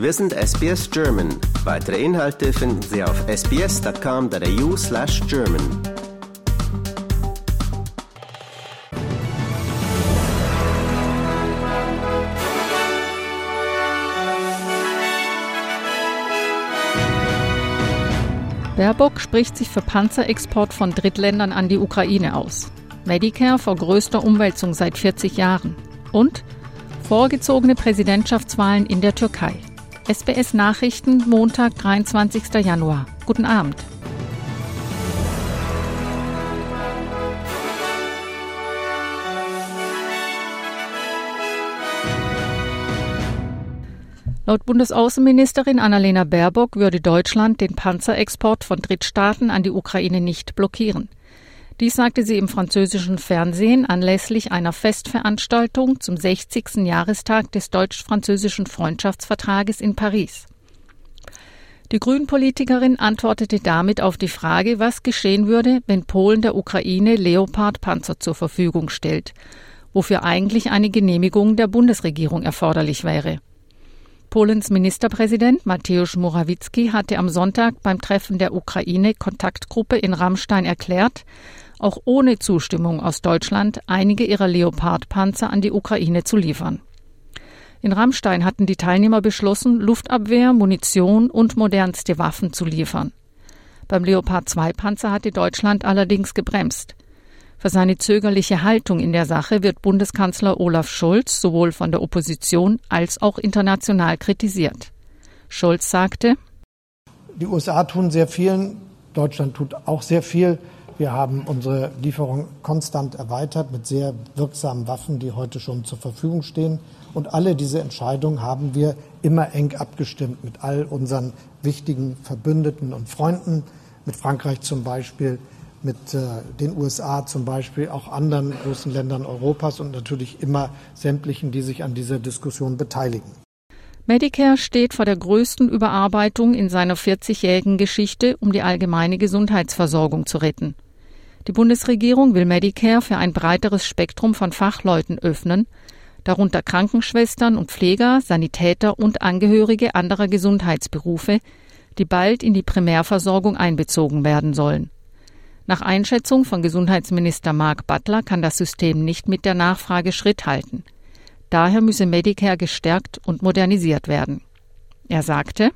Wir sind SBS German. Weitere Inhalte finden Sie auf sbs.com.au slash German. Baerbock spricht sich für Panzerexport von Drittländern an die Ukraine aus. Medicare vor größter Umwälzung seit 40 Jahren. Und vorgezogene Präsidentschaftswahlen in der Türkei. SBS Nachrichten, Montag, 23. Januar. Guten Abend. Laut Bundesaußenministerin Annalena Baerbock würde Deutschland den Panzerexport von Drittstaaten an die Ukraine nicht blockieren. Dies sagte sie im französischen Fernsehen anlässlich einer Festveranstaltung zum 60. Jahrestag des deutsch-französischen Freundschaftsvertrages in Paris. Die Grünpolitikerin antwortete damit auf die Frage, was geschehen würde, wenn Polen der Ukraine Leopard-Panzer zur Verfügung stellt, wofür eigentlich eine Genehmigung der Bundesregierung erforderlich wäre. Polens Ministerpräsident Mateusz Morawiecki hatte am Sonntag beim Treffen der Ukraine-Kontaktgruppe in Rammstein erklärt, auch ohne Zustimmung aus Deutschland einige ihrer Leopard-Panzer an die Ukraine zu liefern. In Rammstein hatten die Teilnehmer beschlossen, Luftabwehr, Munition und modernste Waffen zu liefern. Beim Leopard 2 Panzer hatte Deutschland allerdings gebremst. Für seine zögerliche Haltung in der Sache wird Bundeskanzler Olaf Scholz sowohl von der Opposition als auch international kritisiert. Scholz sagte, Die USA tun sehr viel, Deutschland tut auch sehr viel. Wir haben unsere Lieferung konstant erweitert mit sehr wirksamen Waffen, die heute schon zur Verfügung stehen. Und alle diese Entscheidungen haben wir immer eng abgestimmt mit all unseren wichtigen Verbündeten und Freunden, mit Frankreich zum Beispiel, mit äh, den USA zum Beispiel, auch anderen großen Ländern Europas und natürlich immer sämtlichen, die sich an dieser Diskussion beteiligen. Medicare steht vor der größten Überarbeitung in seiner 40-jährigen Geschichte, um die allgemeine Gesundheitsversorgung zu retten. Die Bundesregierung will Medicare für ein breiteres Spektrum von Fachleuten öffnen, darunter Krankenschwestern und Pfleger, Sanitäter und Angehörige anderer Gesundheitsberufe, die bald in die Primärversorgung einbezogen werden sollen. Nach Einschätzung von Gesundheitsminister Mark Butler kann das System nicht mit der Nachfrage Schritt halten. Daher müsse Medicare gestärkt und modernisiert werden. Er sagte,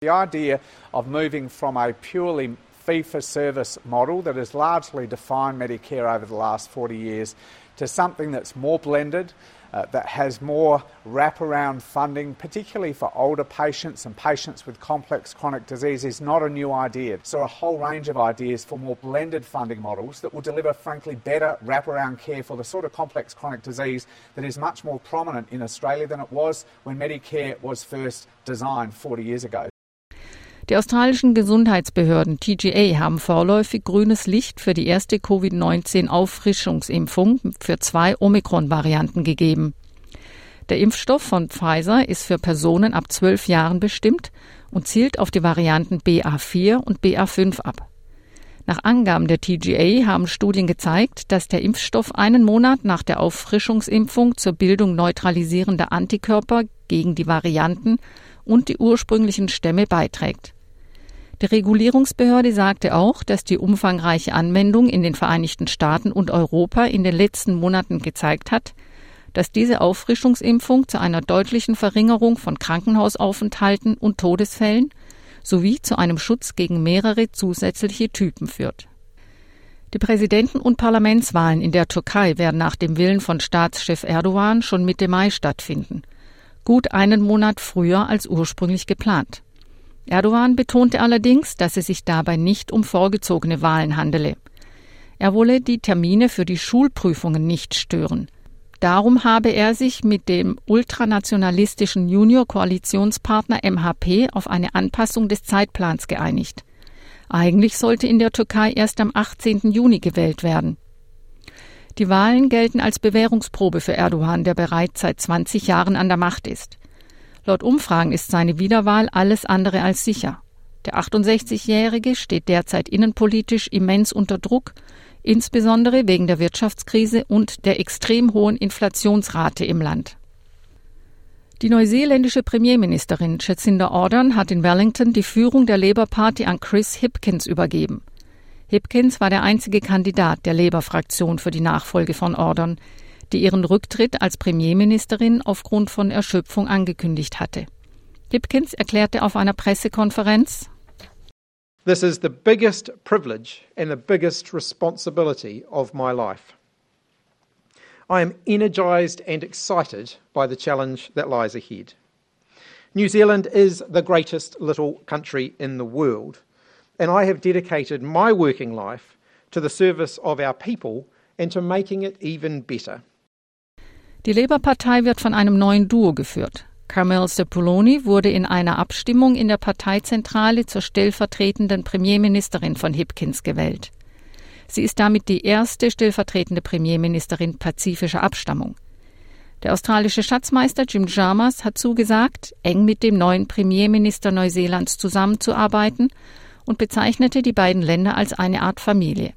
The idea of moving from a purely fee for service model that has largely defined Medicare over the last 40 years to something that's more blended, uh, that has more wraparound funding, particularly for older patients and patients with complex chronic disease, is not a new idea. So, a whole range of ideas for more blended funding models that will deliver, frankly, better wraparound care for the sort of complex chronic disease that is much more prominent in Australia than it was when Medicare was first designed 40 years ago. Die australischen Gesundheitsbehörden TGA haben vorläufig grünes Licht für die erste Covid-19-Auffrischungsimpfung für zwei Omikron-Varianten gegeben. Der Impfstoff von Pfizer ist für Personen ab zwölf Jahren bestimmt und zielt auf die Varianten BA4 und BA5 ab. Nach Angaben der TGA haben Studien gezeigt, dass der Impfstoff einen Monat nach der Auffrischungsimpfung zur Bildung neutralisierender Antikörper gegen die Varianten und die ursprünglichen Stämme beiträgt. Die Regulierungsbehörde sagte auch, dass die umfangreiche Anwendung in den Vereinigten Staaten und Europa in den letzten Monaten gezeigt hat, dass diese Auffrischungsimpfung zu einer deutlichen Verringerung von Krankenhausaufenthalten und Todesfällen sowie zu einem Schutz gegen mehrere zusätzliche Typen führt. Die Präsidenten- und Parlamentswahlen in der Türkei werden nach dem Willen von Staatschef Erdogan schon Mitte Mai stattfinden, gut einen Monat früher als ursprünglich geplant. Erdogan betonte allerdings, dass es sich dabei nicht um vorgezogene Wahlen handele. Er wolle die Termine für die Schulprüfungen nicht stören. Darum habe er sich mit dem ultranationalistischen Junior-Koalitionspartner MHP auf eine Anpassung des Zeitplans geeinigt. Eigentlich sollte in der Türkei erst am 18. Juni gewählt werden. Die Wahlen gelten als Bewährungsprobe für Erdogan, der bereits seit 20 Jahren an der Macht ist. Laut Umfragen ist seine Wiederwahl alles andere als sicher. Der 68-Jährige steht derzeit innenpolitisch immens unter Druck, insbesondere wegen der Wirtschaftskrise und der extrem hohen Inflationsrate im Land. Die neuseeländische Premierministerin Jacinda Ardern hat in Wellington die Führung der Labour Party an Chris Hipkins übergeben. Hipkins war der einzige Kandidat der Labour-Fraktion für die Nachfolge von Ardern, die ihren Rücktritt als Premierministerin aufgrund von Erschöpfung angekündigt hatte. Hipkins erklärte auf einer Pressekonferenz, This is the biggest privilege and the biggest responsibility of my life. I am energized and excited by the challenge that lies ahead. New Zealand is the greatest little country in the world, and I have dedicated my working life to the service of our people and to making it even better. Die Labour-Partei wird von einem neuen Duo geführt. Carmel Sepuloni wurde in einer Abstimmung in der Parteizentrale zur stellvertretenden Premierministerin von Hipkins gewählt. Sie ist damit die erste stellvertretende Premierministerin pazifischer Abstammung. Der australische Schatzmeister Jim Jarmers hat zugesagt, eng mit dem neuen Premierminister Neuseelands zusammenzuarbeiten und bezeichnete die beiden Länder als eine Art Familie.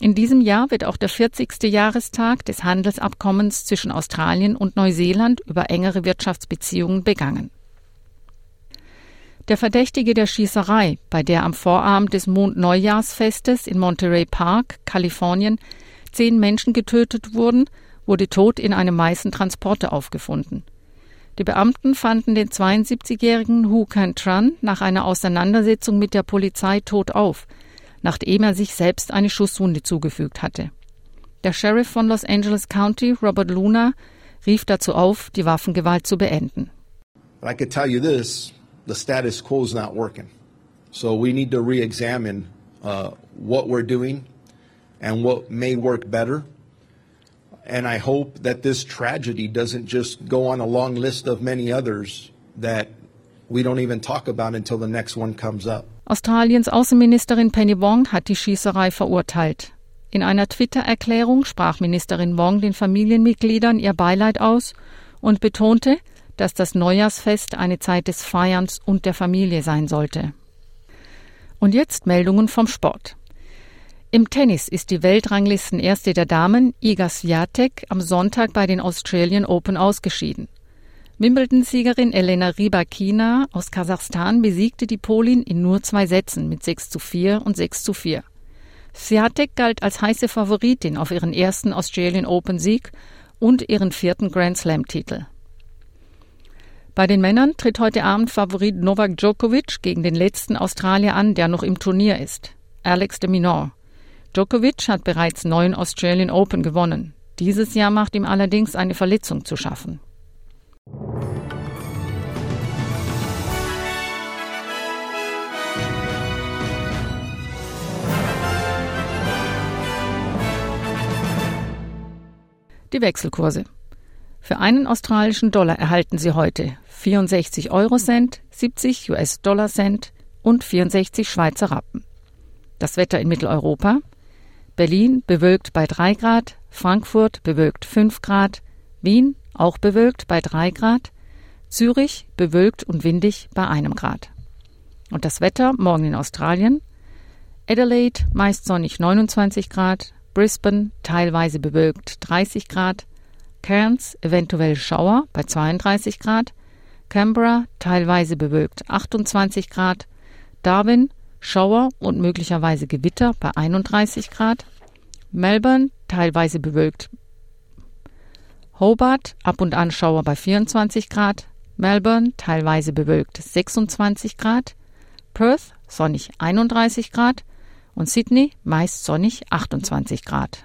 In diesem Jahr wird auch der 40. Jahrestag des Handelsabkommens zwischen Australien und Neuseeland über engere Wirtschaftsbeziehungen begangen. Der Verdächtige der Schießerei, bei der am Vorabend des Mondneujahrsfestes in Monterey Park, Kalifornien, zehn Menschen getötet wurden, wurde tot in einem Meißentransporter aufgefunden. Die Beamten fanden den 72-jährigen Hu Can Tran nach einer Auseinandersetzung mit der Polizei tot auf – nachdem er sich selbst eine Schusswunde zugefügt hatte. Der Sheriff von Los Angeles County, Robert Luna, rief dazu auf, die Waffengewalt zu beenden. I could tell you this, the status quo is not working. So we need to re-examine uh, what we're doing and what may work better. And I hope that this tragedy doesn't just go on a long list of many others that we don't even talk about until the next one comes up. Australiens Außenministerin Penny Wong hat die Schießerei verurteilt. In einer Twitter-Erklärung sprach Ministerin Wong den Familienmitgliedern ihr Beileid aus und betonte, dass das Neujahrsfest eine Zeit des Feierns und der Familie sein sollte. Und jetzt Meldungen vom Sport. Im Tennis ist die Weltranglistenerste der Damen, Iga Swiatek, am Sonntag bei den Australian Open ausgeschieden. Wimbledon-Siegerin Elena Rybakina aus Kasachstan besiegte die Polin in nur zwei Sätzen mit 6 zu 4 und 6 zu 4. Swiatek galt als heiße Favoritin auf ihren ersten Australian Open Sieg und ihren vierten Grand Slam Titel. Bei den Männern tritt heute Abend Favorit Novak Djokovic gegen den letzten Australier an, der noch im Turnier ist, Alex de Minaur. Djokovic hat bereits neun Australian Open gewonnen. Dieses Jahr macht ihm allerdings eine Verletzung zu schaffen. Die Wechselkurse. Für einen australischen Dollar erhalten Sie heute 64 Euro Cent, 70 US-Dollar Cent und 64 Schweizer Rappen. Das Wetter in Mitteleuropa. Berlin bewölkt bei 3 Grad, Frankfurt bewölkt 5 Grad, Wien auch bewölkt bei 3 Grad, Zürich bewölkt und windig bei 1 Grad. Und das Wetter morgen in Australien. Adelaide meist sonnig 29 Grad, Brisbane teilweise bewölkt 30 Grad, Cairns eventuell Schauer bei 32 Grad, Canberra teilweise bewölkt 28 Grad, Darwin Schauer und möglicherweise Gewitter bei 31 Grad, Melbourne teilweise bewölkt. Hobart ab und an Schauer bei 24 Grad, Melbourne teilweise bewölkt 26 Grad, Perth sonnig 31 Grad. Und Sydney meist sonnig 28 Grad.